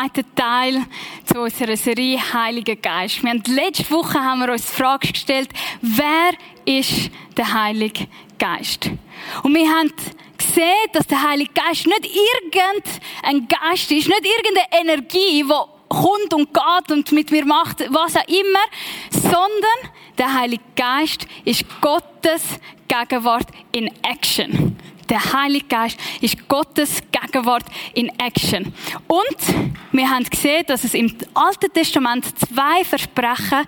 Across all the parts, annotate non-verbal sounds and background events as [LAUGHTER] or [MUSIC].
zweiten Teil zu unserer Serie Heiliger Geist. Wir haben letzte Woche haben wir uns die Frage gestellt, wer ist der Heilige Geist? Und wir haben gesehen, dass der Heilige Geist nicht irgendein Geist ist, nicht irgendeine Energie, die kommt und geht und mit mir macht, was auch immer, sondern der Heilige Geist ist Gottes Gegenwart in Action. Der Heilige Geist ist Gottes Gegenwart in Action. Und wir haben gesehen, dass es im Alten Testament zwei Versprechen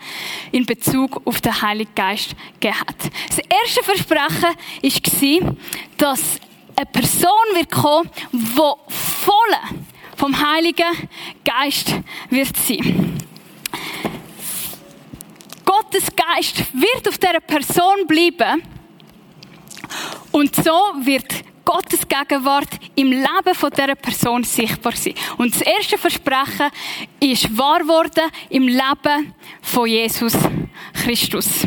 in Bezug auf den Heiligen Geist gegeben hat. Das erste Versprechen war, dass eine Person wird kommen, die voll vom Heiligen Geist wird sein. Gottes Geist wird auf dieser Person bleiben und so wird Gottes Gegenwart im Leben von dieser Person sichtbar sein. Und das erste Versprechen ist wahr geworden im Leben von Jesus Christus.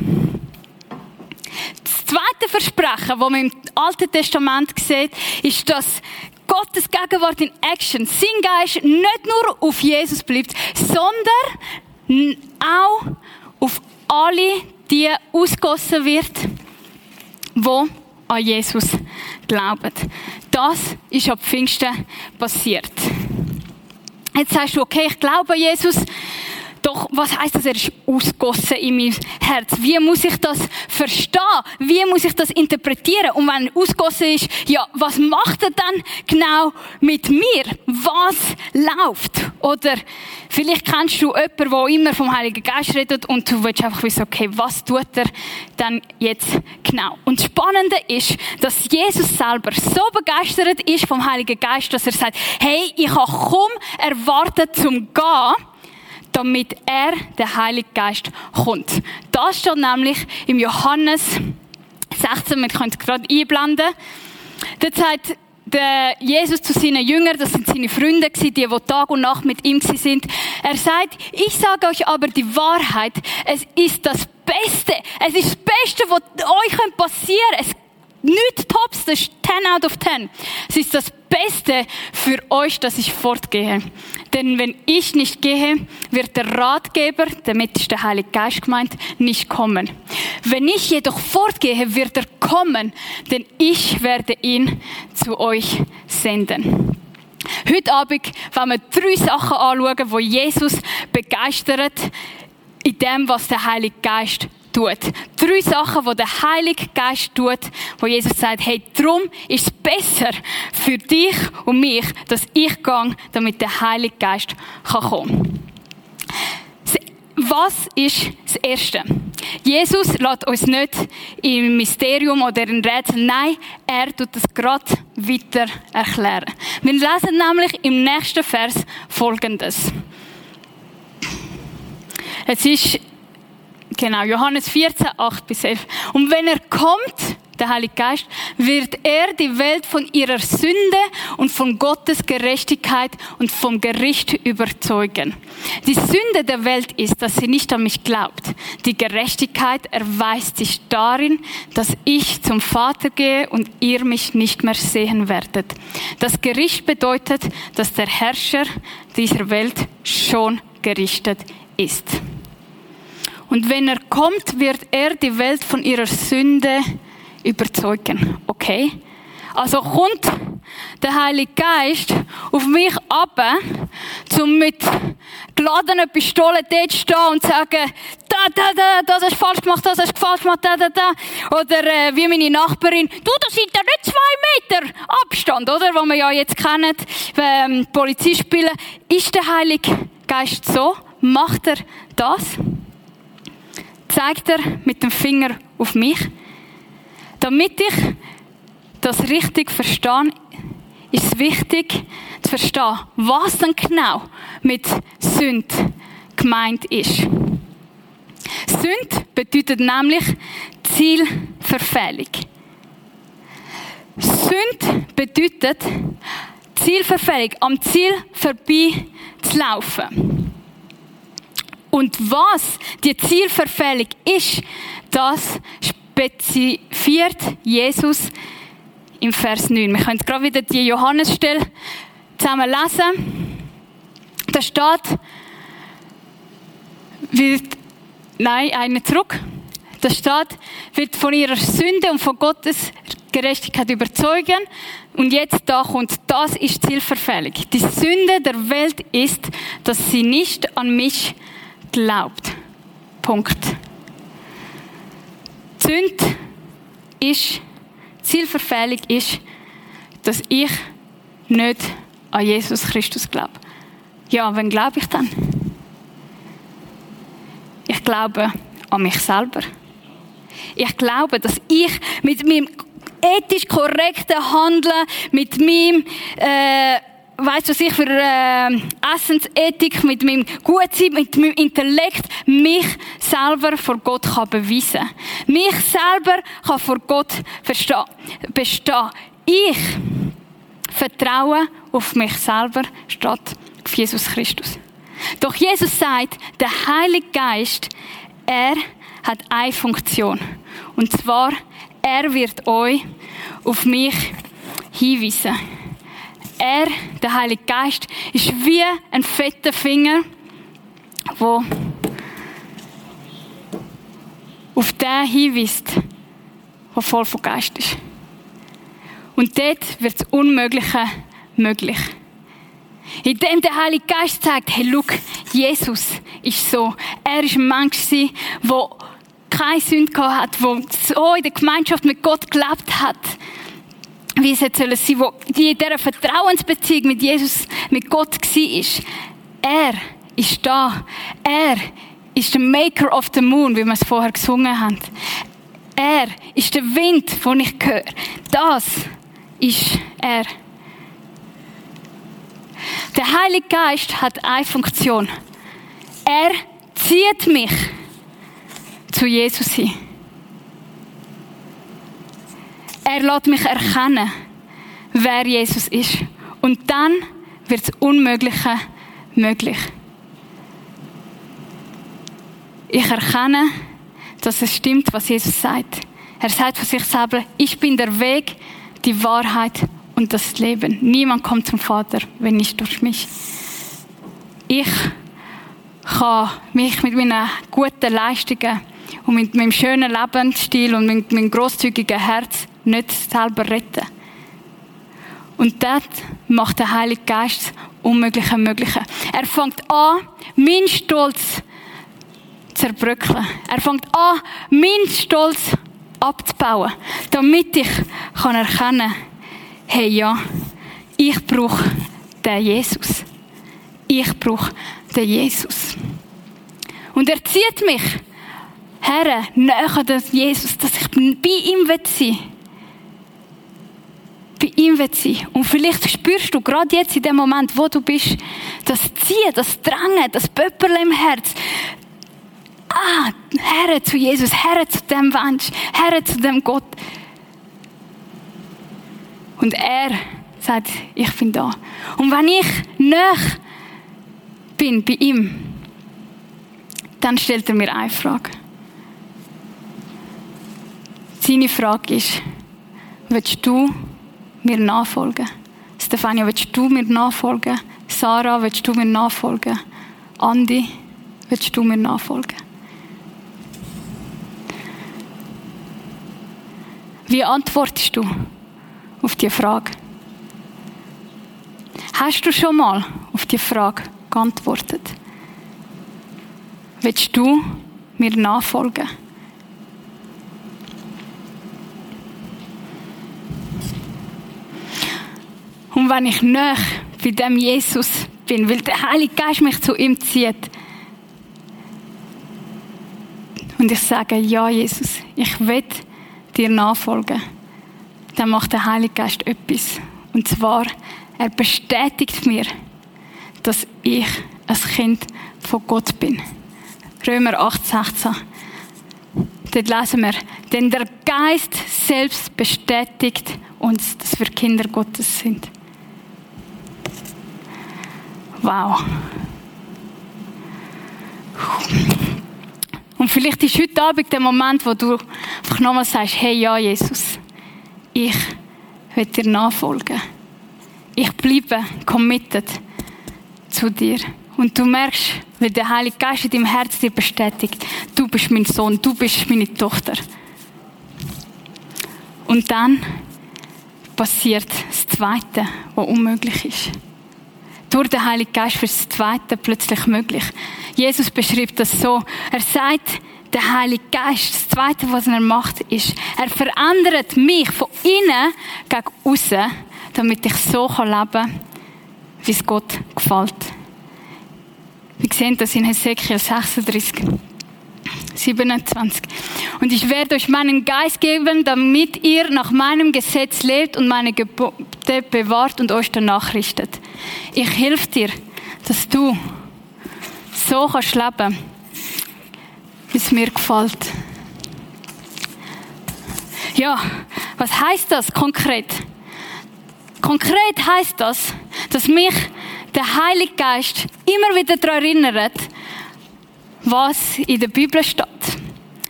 Das zweite Versprechen, das man im Alten Testament sieht, ist, dass Gottes Gegenwart in Action, sein Geist nicht nur auf Jesus bleibt, sondern auch auf alle, die ausgossen wird, die an Jesus glauben. Das ist ab Pfingsten passiert. Jetzt sagst du, okay, ich glaube an Jesus, doch was heißt das? Er ist ausgossen in mein Herz. Wie muss ich das verstehen? Wie muss ich das interpretieren? Und wenn er ausgossen ist, ja, was macht er dann genau mit mir? Was läuft? Oder vielleicht kennst du jemanden, der immer vom Heiligen Geist redet und du willst einfach wissen, okay, was tut er dann jetzt genau? Und das Spannende ist, dass Jesus selber so begeistert ist vom Heiligen Geist, dass er sagt, hey, ich habe kaum erwartet zum Gehen, damit er, der Heilige Geist, kommt. Das steht nämlich im Johannes 16, wir können es gerade einblenden. Da sagt Jesus zu seinen Jüngern, das sind seine Freunde die, die Tag und Nacht mit ihm sind. Er sagt, ich sage euch aber die Wahrheit, es ist das Beste, es ist das Beste, was euch passieren kann. Nichts tops, das ist 10 out of 10. Es ist das Beste für euch, dass ich fortgehe. Denn wenn ich nicht gehe, wird der Ratgeber, damit ist der Heilige Geist gemeint, nicht kommen. Wenn ich jedoch fortgehe, wird er kommen, denn ich werde ihn zu euch senden. Heute Abend wollen wir drei Sachen anschauen, wo Jesus begeistert in dem, was der Heilige Geist tut. Drei Sachen, die der Heilige Geist tut, wo Jesus sagt, hey, drum ist es besser für dich und mich, dass ich gehe, damit der Heilige Geist kann kommen was ist das Erste? Jesus lässt uns nicht im Mysterium oder in Rätsel, nein, er tut es gerade weiter erklären. Wir lesen nämlich im nächsten Vers Folgendes. Es ist Genau, Johannes 14, 8 bis 11. Und wenn er kommt, der Heilige Geist, wird er die Welt von ihrer Sünde und von Gottes Gerechtigkeit und vom Gericht überzeugen. Die Sünde der Welt ist, dass sie nicht an mich glaubt. Die Gerechtigkeit erweist sich darin, dass ich zum Vater gehe und ihr mich nicht mehr sehen werdet. Das Gericht bedeutet, dass der Herrscher dieser Welt schon gerichtet ist. Und wenn er kommt, wird er die Welt von ihrer Sünde überzeugen. Okay? Also kommt der Heilige Geist auf mich ab, um mit geladenen Pistolen dort zu stehen und zu sagen, da, da, da, das hast du falsch gemacht, das hast du falsch gemacht, da, da, da. Oder äh, wie meine Nachbarin, du, da sind ja nicht zwei Meter Abstand, oder? Was wir ja jetzt kennen, ähm, Polizei spielen. Ist der Heilige Geist so? Macht er das? Zeigt er mit dem Finger auf mich. Damit ich das richtig verstehe, ist es wichtig zu verstehen, was dann genau mit Sünd gemeint ist. Sünd bedeutet nämlich Zielverfehlung. Sünd bedeutet Zielverfehlung, am Ziel vorbei zu laufen. Und was die Zielverfehlung ist, das spezifiziert Jesus im Vers 9. Wir können gerade wieder die Johannesstelle zusammen lesen. Da steht, wird, nein, eine zurück. Da steht, wird von ihrer Sünde und von Gottes Gerechtigkeit überzeugen. Und jetzt da kommt, das ist zielverfällig. Die Sünde der Welt ist, dass sie nicht an mich glaubt. Punkt. Sünde ist, zielverfällig ist, dass ich nicht an Jesus Christus glaube. Ja, wen glaube ich dann? Ich glaube an mich selber. Ich glaube, dass ich mit meinem ethisch korrekten Handeln, mit meinem, äh, weißt du, was ich für äh, Essensethik, mit meinem Gutsein, mit meinem Intellekt mich selber vor Gott kann beweisen. Mich selber kann vor Gott bestehen. Ich vertraue auf mich selber statt auf Jesus Christus. Doch Jesus sagt, der Heilige Geist, er hat eine Funktion. Und zwar, er wird euch auf mich hinweisen. Er, der Heilige Geist, ist wie ein fetter Finger, wo auf den hinweist, der voll von Geist ist. Und dort wird das Unmögliche möglich. Indem der Heilige Geist sagt, hey, look, Jesus ist so. Er ist ein Mensch der keine Sünde hat, der so in der Gemeinschaft mit Gott gelebt hat, wie es jetzt sein soll, wo die in dieser Vertrauensbeziehung mit Jesus, mit Gott war. Er ist da. Er ist der Maker of the Moon, wie wir es vorher gesungen haben. Er ist der Wind, den ich höre. Das ist er. Der Heilige Geist hat eine Funktion. Er zieht mich zu Jesus hin. Er lässt mich erkennen, wer Jesus ist. Und dann wird das Unmögliche möglich. Ich erkenne, dass es stimmt, was Jesus sagt. Er sagt von sich selber, ich bin der Weg, die Wahrheit und das Leben. Niemand kommt zum Vater, wenn nicht durch mich. Ich kann mich mit meinen guten Leistungen und mit meinem schönen Lebensstil und mit meinem großzügigen Herz nicht selber retten. Und das macht der Heilige Geist Unmögliche Mögliche. Er fängt an, meinen Stolz zu zerbröckeln. Er fängt an, meinen Stolz abzubauen, damit ich kann erkennen hey ja, ich brauche den Jesus. Ich brauche den Jesus. Und er zieht mich her, näher an Jesus, dass ich bei ihm sein will. Bei ihm will sein. Und vielleicht spürst du gerade jetzt in dem Moment, wo du bist, das Ziehen, das Drängen, das Pöpperle im Herz. Ah, her zu Jesus, her zu dem Mensch, her zu dem Gott. Und er sagt, ich bin da. Und wenn ich näher bin bei ihm, dann stellt er mir eine Frage. Seine Frage ist, willst du mir nachfolgen? Stefania, willst du mir nachfolgen? Sarah, willst du mir nachfolgen? Andi, willst du mir nachfolgen? Wie antwortest du? auf die Frage? Hast du schon mal auf die Frage geantwortet? Willst du mir nachfolgen? Und wenn ich näher bei dem Jesus bin, weil der Heilige Geist mich zu ihm zieht, und ich sage, ja, Jesus, ich will dir nachfolgen dann macht der Heilige Geist etwas. Und zwar, er bestätigt mir, dass ich ein Kind von Gott bin. Römer 8, 16. Dort lesen wir, denn der Geist selbst bestätigt uns, dass wir Kinder Gottes sind. Wow. Und vielleicht ist heute Abend der Moment, wo du einfach nochmal sagst, hey ja, Jesus ich will dir nachfolgen. Ich bleibe committed zu dir. Und du merkst, weil der Heilige Geist in deinem Herz dir bestätigt, du bist mein Sohn, du bist meine Tochter. Und dann passiert das Zweite, was unmöglich ist. Durch den Heiligen Geist das Zweite plötzlich möglich. Jesus beschreibt das so. Er sagt, der Heilige Geist, das Zweite, was er macht, ist, er verändert mich von innen gegen außen, damit ich so leben kann, wie es Gott gefällt. Wir sehen das in Hesekiel 36. 27. Und ich werde euch meinen Geist geben, damit ihr nach meinem Gesetz lebt und meine Gebote bewahrt und euch danach richtet. Ich helfe dir, dass du so kannst leben, wie es mir gefällt. Ja, was heißt das konkret? Konkret heißt das, dass mich der Heilige Geist immer wieder daran erinnert, was in der Bibel steht,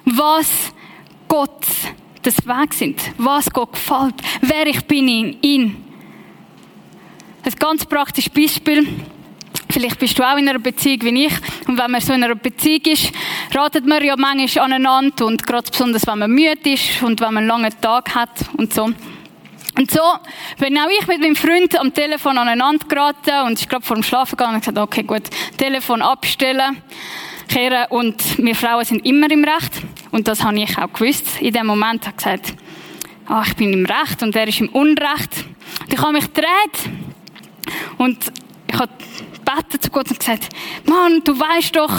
was Gott das Weg sind, was Gott gefällt, wer ich bin in ihm. Ein ganz praktisches Beispiel. Vielleicht bist du auch in einer Beziehung wie ich. Und wenn man so in einer Beziehung ist, ratet man ja manchmal aneinander. Und gerade besonders, wenn man müde ist und wenn man einen langen Tag hat und so. Und so bin auch ich mit meinem Freund am Telefon aneinander geraten und ich glaube vor dem Schlafen gegangen und gesagt, okay, gut, Telefon abstellen, kehren und wir Frauen sind immer im Recht. Und das habe ich auch gewusst. In dem Moment habe ich gesagt, ah, ich bin im Recht und er ist im Unrecht. Und ich habe mich gedreht und ich habe gebeten zu Gott und gesagt, Mann, du weißt doch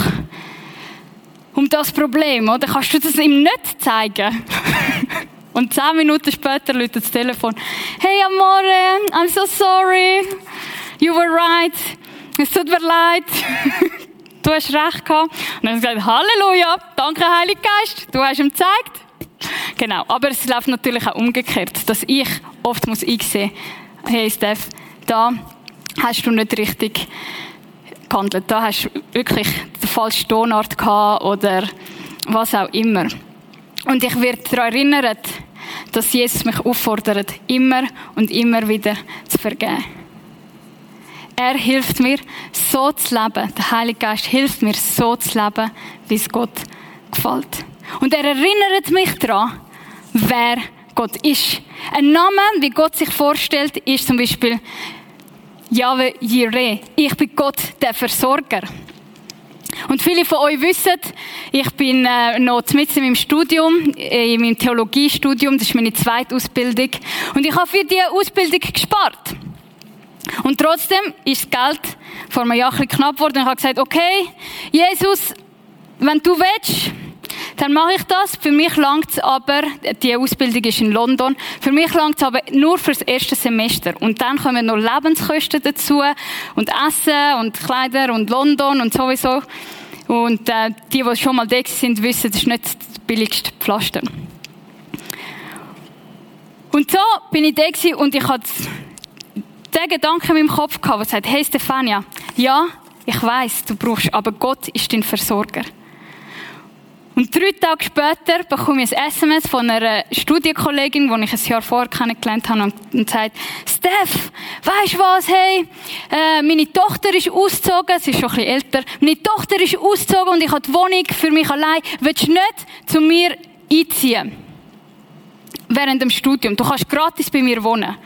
um das Problem, oder? Kannst du das ihm nicht zeigen? [LAUGHS] Und zehn Minuten später läutet das Telefon. Hey Amore, I'm so sorry. You were right. Es tut mir leid. [LAUGHS] du hast recht gehabt. Und dann hat er gesagt, Halleluja, danke Heiliger Geist, du hast ihm gezeigt. Genau, aber es läuft natürlich auch umgekehrt, dass ich oft muss einsehen, hey Steph, da hast du nicht richtig gehandelt. Da hast du wirklich den falschen Tonart gehabt oder was auch immer. Und ich werde daran erinnert, dass Jesus mich auffordert, immer und immer wieder zu vergeben. Er hilft mir, so zu leben. Der Heilige Geist hilft mir, so zu leben, wie es Gott gefällt. Und er erinnert mich daran, wer Gott ist. Ein Name, wie Gott sich vorstellt, ist zum Beispiel Yahweh Jireh. Ich bin Gott, der Versorger. Und viele von euch wissen, ich bin äh, noch mitten in meinem Studium, äh, in meinem Theologiestudium, das ist meine zweite Ausbildung. Und ich habe für diese Ausbildung gespart. Und trotzdem ist das Geld vor einem Jahr ein knapp geworden. Ich habe gesagt, okay, Jesus, wenn du willst, dann mache ich das. Für mich langt es aber, die Ausbildung ist in London, für mich langt es aber nur fürs erste Semester. Und dann kommen noch Lebenskosten dazu und Essen und Kleider und London und sowieso. Und äh, die, die schon mal da sind, wissen, das ist nicht das billigste Pflaster. Und so bin ich da und ich hatte den Gedanken in meinem Kopf gehabt, der sagt, hey Stefania, ja, ich weiß, du brauchst, aber Gott ist dein Versorger. Und drei Tage später bekomme ich ein SMS von einer Studienkollegin, die ich ein Jahr vorher kennengelernt habe, und sagt, Steph, weisst du was, hey, äh, meine Tochter ist ausgezogen, sie ist schon ein bisschen älter, meine Tochter ist ausgezogen und ich habe die Wohnung für mich allein, willst du nicht zu mir einziehen? Während dem Studium. Du kannst gratis bei mir wohnen.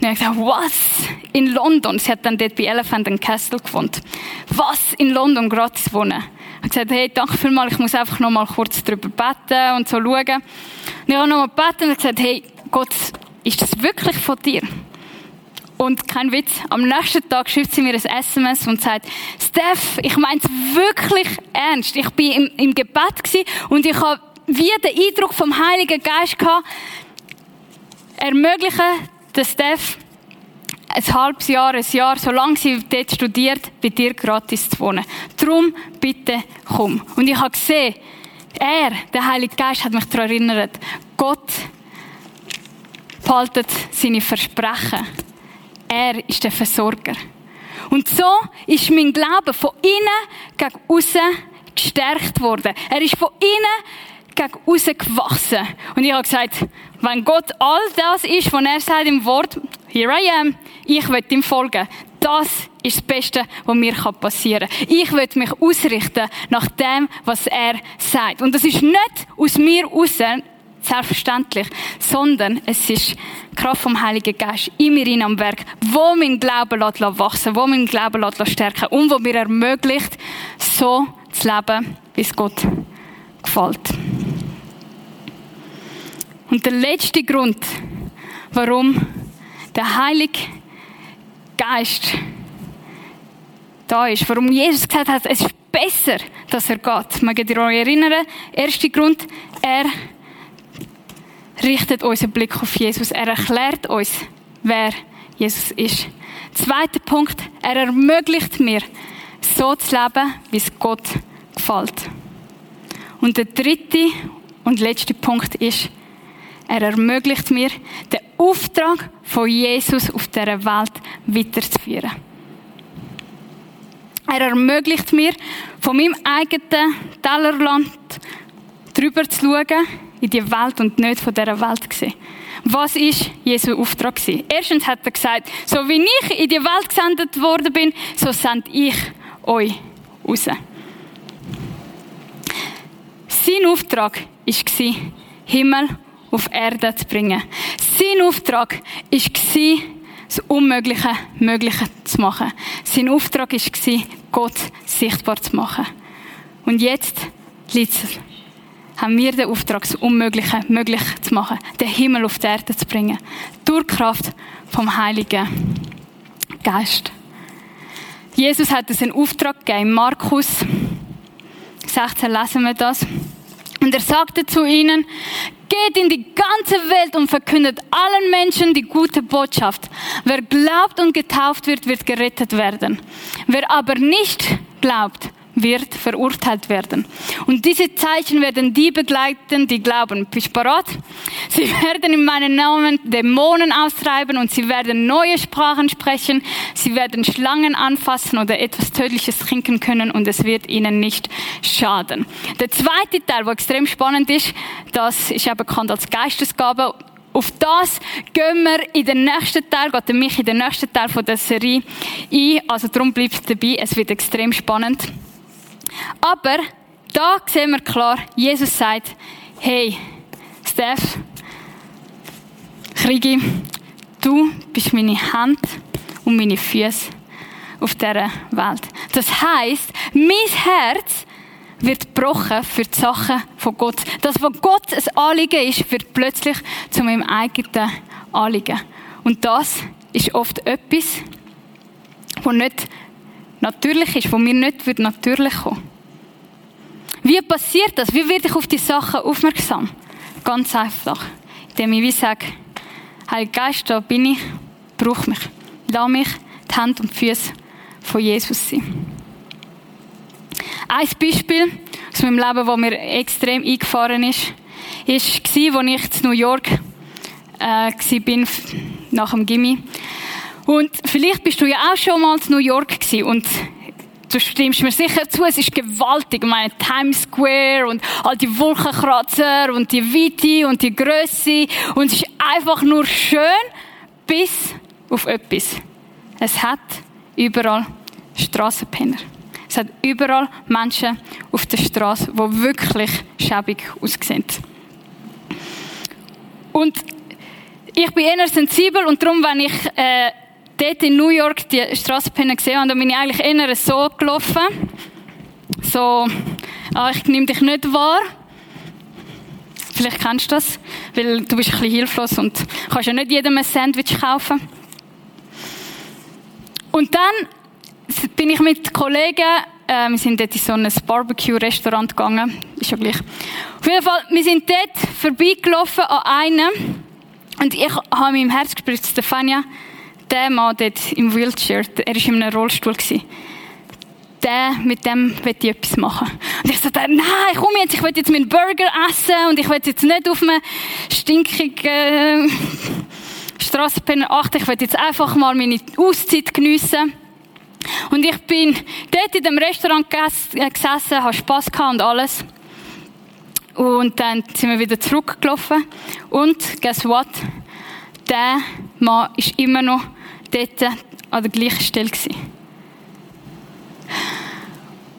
Und ich gesagt, was? In London? Sie hat dann dort bei Elephant and Castle gewohnt. Was? In London gratis wohnen? Ich habe gesagt, hey, danke vielmals, ich muss einfach noch mal kurz drüber beten und so schauen. Und ich habe noch mal gebeten und gesagt, hey, Gott, ist das wirklich von dir? Und kein Witz, am nächsten Tag schreibt sie mir ein SMS und sagt, Steph, ich meine es wirklich ernst. Ich bin im, im Gebet und ich habe wie den Eindruck vom Heiligen Geist gehabt, ermöglichen, dass Steph ein halbes Jahr, ein Jahr, solange sie dort studiert, bei dir gratis zu wohnen. Darum bitte komm. Und ich habe gesehen, er, der Heilige Geist, hat mich daran erinnert, Gott behaltet seine Versprechen. Er ist der Versorger. Und so ist mein Glaube von innen gegen außen gestärkt worden. Er ist von innen gegen außen gewachsen. Und ich habe gesagt, wenn Gott all das ist, was er sagt im Wort, here I am, ich will ihm folgen, Das ist das Beste, was mir passieren kann. Ich will mich ausrichten nach dem, was er sagt. Und das ist nicht aus mir raus, selbstverständlich, sondern es ist Kraft vom Heiligen Geist in mir rein am Werk, wo mein Glauben wachsen wo mein Glauben stärken und wo mir ermöglicht, so zu leben, wie es Gott gefällt. Und der letzte Grund, warum der Heilige Geist da ist, warum Jesus gesagt hat, es ist besser, dass er geht. Mag ihr euch erinnern? Erster Grund, er richtet unseren Blick auf Jesus. Er erklärt uns, wer Jesus ist. Zweiter Punkt, er ermöglicht mir, so zu leben, wie es Gott gefällt. Und der dritte und letzte Punkt ist, er ermöglicht mir, den Auftrag von Jesus auf dieser Welt weiterzuführen. Er ermöglicht mir, von meinem eigenen Tellerland drüber zu schauen, in die Welt und nicht von dieser Welt zu sehen. Was ist Jesu Auftrag gewesen? Erstens hat er gesagt, so wie ich in die Welt gesendet worden bin, so sende ich euch raus. Sein Auftrag war, Himmel auf Erde zu bringen. Sein Auftrag war, das Unmögliche Mögliche zu machen. Sein Auftrag war, Gott sichtbar zu machen. Und jetzt haben wir den Auftrag, das Unmögliche möglich zu machen, den Himmel auf die Erde zu bringen. Durch Kraft vom Heiligen Geist. Jesus hat uns einen Auftrag gegeben. Markus 16 lesen wir das. Und er sagte zu ihnen, geht in die ganze Welt und verkündet allen Menschen die gute Botschaft. Wer glaubt und getauft wird, wird gerettet werden. Wer aber nicht glaubt, wird verurteilt werden. Und diese Zeichen werden die begleiten, die glauben. Bist du parat? Sie [LAUGHS] werden in meinem Namen Dämonen austreiben und sie werden neue Sprachen sprechen. Sie werden Schlangen anfassen oder etwas Tödliches trinken können und es wird ihnen nicht schaden. Der zweite Teil, der extrem spannend ist, das ist ja bekannt als Geistesgabe auf das gehen wir in den nächsten Teil, geht mich in den nächsten Teil von der Serie ein. Also darum bleibt dabei, es wird extrem spannend. Aber da sehen wir klar, Jesus sagt, hey, Steph, Krigi, du bist meine Hand und meine Füße auf dieser Welt. Das heißt, mein Herz wird gebrochen für die Sachen von Gott. Das, was Gott ein Anliegen ist, wird plötzlich zu meinem eigenen Anliegen. Und das ist oft etwas, was nicht natürlich ist, wo mir nicht natürlich kommen Wie passiert das? Wie werde ich auf die Sachen aufmerksam? Ganz einfach. Indem ich wie sage, Heiliger Geist, da bin ich, brauch mich. Lass mich die Hände und die Füße von Jesus sein. Ein Beispiel aus meinem Leben, das mir extrem eingefahren ist, war, als ich in New York äh, war, nach dem Gimmi. Und vielleicht bist du ja auch schon mal in New York gewesen und du stimmst mir sicher zu, es ist gewaltig. Ich meine, Times Square und all die Wolkenkratzer und die Weite und die Größe und es ist einfach nur schön bis auf etwas. Es hat überall Strassenpenner. Es hat überall Menschen auf der Straße, die wirklich schäbig aussehen. Und ich bin eher sensibel und darum, wenn ich äh, dort in New York die Strassenpenner gesehen habe, dann bin ich eigentlich eher so gelaufen. So, ah, ich nehme dich nicht wahr. Vielleicht kennst du das, weil du bist ein bisschen hilflos und kannst ja nicht jedem ein Sandwich kaufen. Und dann bin ich mit Kollegen, äh, wir sind dort in so ein Barbecue-Restaurant gegangen, ist ja gleich. Auf jeden Fall, wir sind dort vorbeigelaufen an einem und ich habe mir im Herz gespürt, Stefania, der Mann dort im Wheelchair, er war in einem Rollstuhl. Der, mit dem will ich etwas machen. Und ich sagte, nein, komm jetzt, ich will jetzt meinen Burger essen und ich will jetzt nicht auf einen stinkigen Strassenpenner achten, ich will jetzt einfach mal meine Auszeit geniessen. Und ich bin dort in dem Restaurant äh, gesessen, habe Spass gehabt und alles. Und dann sind wir wieder zurückgelaufen. Und guess what? Der Mann ist immer noch dort an der gleichen Stelle. Gewesen.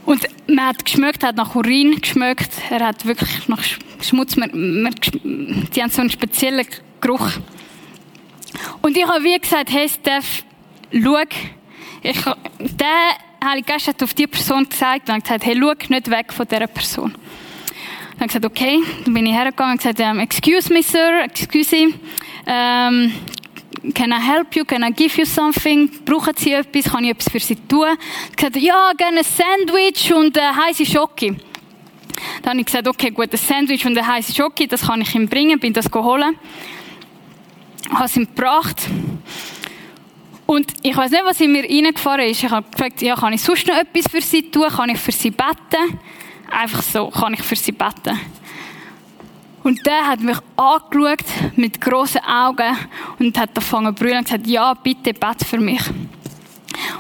Und man hat geschmeckt, hat nach Urin geschmeckt. Er hat wirklich nach Schmutz. Man, man, die haben so einen speziellen Geruch. Und ich habe wie gesagt, hey Steph, schau, ich, der Heilige Geist hat auf die Person gesagt und gesagt, hey, schau nicht weg von dieser Person. Dann habe ich gesagt, okay. Dann bin ich hergegangen und gesagt, um, excuse me, sir, excuse me. Um, can I help you? Can I give you something? Brauchen Sie etwas? Kann ich etwas für Sie tun? Ich gesagt, ja, gerne ein Sandwich und eine heiße Schoki. Dann habe ich gesagt, okay, gut, ein Sandwich und eine heiße Schoki, das kann ich ihm bringen, bin das geholt. Habe es ihm gebracht. Und ich weiß nicht, was in mir reingefahren ist. Ich habe gefragt, ja, kann ich sonst noch etwas für Sie tun? Kann ich für Sie beten? Einfach so, kann ich für Sie beten? Und der hat mich angeschaut mit grossen Augen und hat angefangen zu brüllen und gesagt, ja, bitte bete für mich.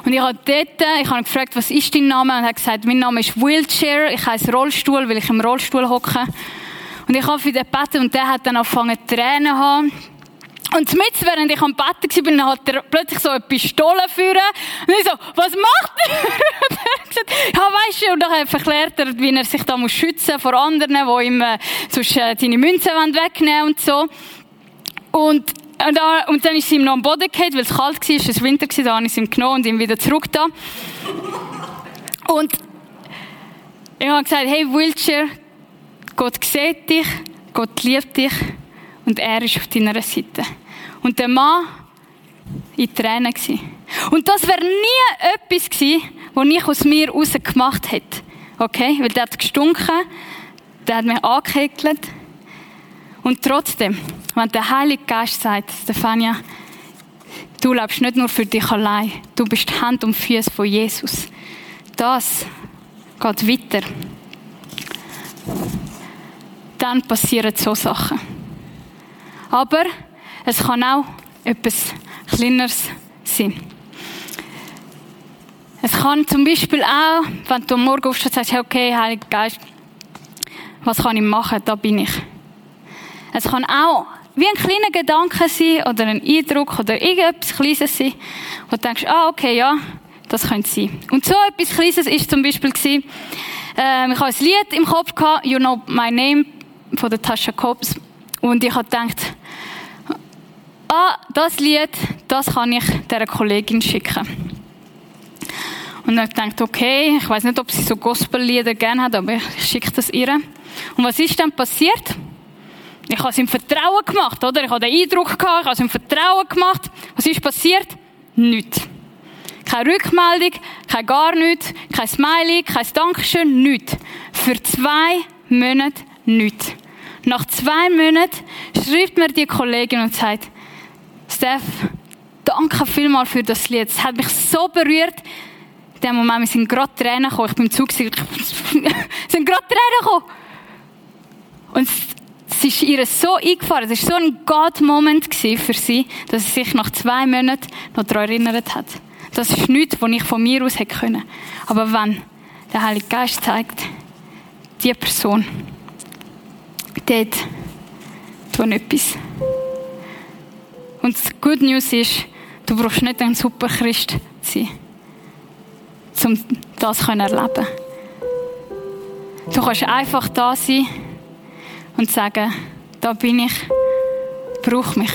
Und ich habe dort, ich habe gefragt, was ist dein Name? Und er hat gesagt, mein Name ist Wheelchair, ich heiße Rollstuhl, weil ich im Rollstuhl hocke. Und ich habe für den gebeten und der hat dann angefangen Tränen zu haben. Und mit, während ich am Betten war, hat er plötzlich so eine Pistole führen. Und ich so, was macht er? [LAUGHS] gesagt, ja, weisst du, und dann erklärt er, wie er sich da muss schützen vor anderen, die ihm äh, sonst äh, seine Münzen wegnehmen und so. Und, und, da, und dann ist sie ihm noch am Boden gefallen, weil es kalt war, es war Winter, da habe ich ihn genommen und ihn wieder zurück da. Und ich habe gesagt, hey, Wheelchair, Gott sieht dich, Gott liebt dich und er ist auf deiner Seite. Und der Mann in Tränen. Und das wäre nie etwas gsi, was ich aus mir raus gemacht hätte. Okay? Weil der hat gestunken, der hat mich angehekelt. Und trotzdem, wenn der Heilige Geist sagt, Stefania, du lebst nicht nur für dich allein, du bist Hand und Füße von Jesus. Das geht weiter. Dann passieren so Sachen. Aber es kann auch etwas Kleineres sein. Es kann zum Beispiel auch, wenn du am Morgen aufstehst sagst, okay, Heiliger Geist, was kann ich machen? Da bin ich. Es kann auch wie ein kleiner Gedanke sein oder ein Eindruck oder irgendetwas Kleines sein, wo du denkst, ah, okay, ja, das könnte sein. Und so etwas Kleines ist zum Beispiel gewesen, äh, ich habe ein Lied im Kopf gehabt, You Know My Name, von der Tascha Cobbs. Und ich habe gedacht, ah, das Lied, das kann ich dieser Kollegin schicken. Und dann gedacht, okay, ich weiß nicht, ob sie so Gospellieder gerne hat, aber ich schicke das ihr. Und was ist dann passiert? Ich habe es im Vertrauen gemacht, oder? Ich habe den Eindruck gehabt, ich habe es im Vertrauen gemacht. Was ist passiert? Nichts. Keine Rückmeldung, kein gar nichts, kein Smiley, kein Dankeschön, nichts. Für zwei Monate nichts. Nach zwei Monaten schreibt mir die Kollegin und sagt, Steph, danke vielmals für das Lied. Es hat mich so berührt. In dem Moment sind gerade Tränen gekommen. Ich bin im Zug, [LAUGHS] sind gerade Tränen gekommen. Und es ist ihr so eingefahren. Es war so ein God-Moment für sie, dass sie sich nach zwei Monaten noch daran erinnert hat. Das ist nichts, was ich von mir aus hätte können. Aber wenn der Heilige Geist zeigt, die Person, dort tun etwas. Und die Good News ist, du brauchst nicht ein super Christ sein, um das zu erleben. Du kannst einfach da sein und sagen, da bin ich, brauch mich.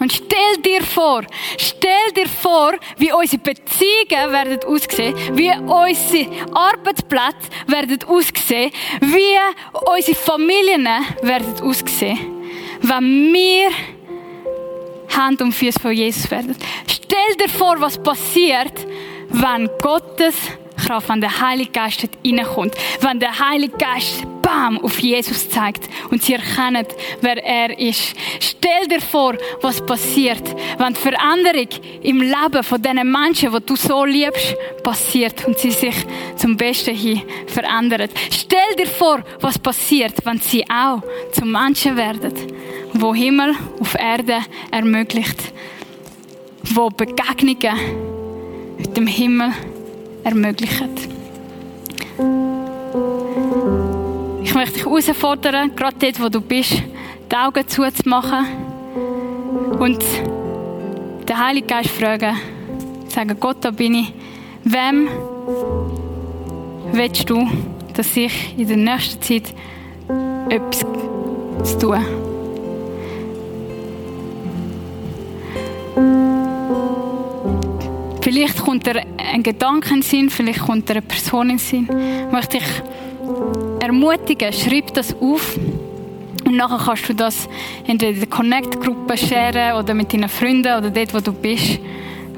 Und stell dir vor, stell dir vor, wie unsere Beziehungen werden aussehen, wie unsere Arbeitsplätze werden aussehen, wie unsere Familien werden aussehen, wenn wir Hand und Füße von Jesus werden. Stell dir vor, was passiert, wenn Gottes Kraft, wenn der Heilige Geist reinkommt, wenn der Heilige Geist bam auf Jesus zeigt und sie erkennen, wer er ist. Stell dir vor, was passiert, wenn die Veränderung im Leben von diesen Menschen, die du so liebst, passiert und sie sich zum Besten hin verändern. Stell dir vor, was passiert, wenn sie auch zum Menschen werden wo Himmel auf Erde ermöglicht, wo Begegnungen mit dem Himmel ermöglichen. Ich möchte dich herausfordern, gerade dort, wo du bist, die Augen zuzumachen und den Heiligen Geist fragen, sagen, Gott, da bin ich. Wem willst du, dass ich in der nächsten Zeit etwas zu tun? Vielleicht kommt dir ein Gedanke in den Sinn, vielleicht kommt dir eine Person in den Sinn. Ich möchte ermutigen, schreib das auf. Und nachher kannst du das entweder in der Connect-Gruppe sharen oder mit deinen Freunden oder dort, wo du bist,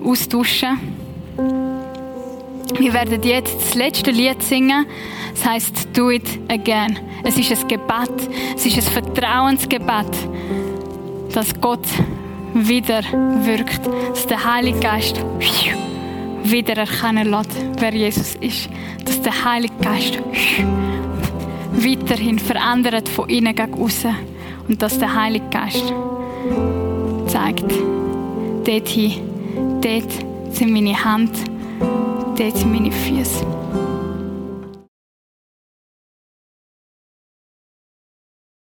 austauschen. Wir werden jetzt das letzte Lied singen. Das heißt Do It Again. Es ist ein Gebet. Es ist ein Vertrauensgebet, dass Gott wieder wirkt, dass der Heilige Geist wieder erkennen lässt, wer Jesus ist. Dass der Heilige Geist weiterhin verändert von innen gegen außen und dass der Heilige Geist zeigt, dort hin, dort sind meine Hände, dort sind meine Füße.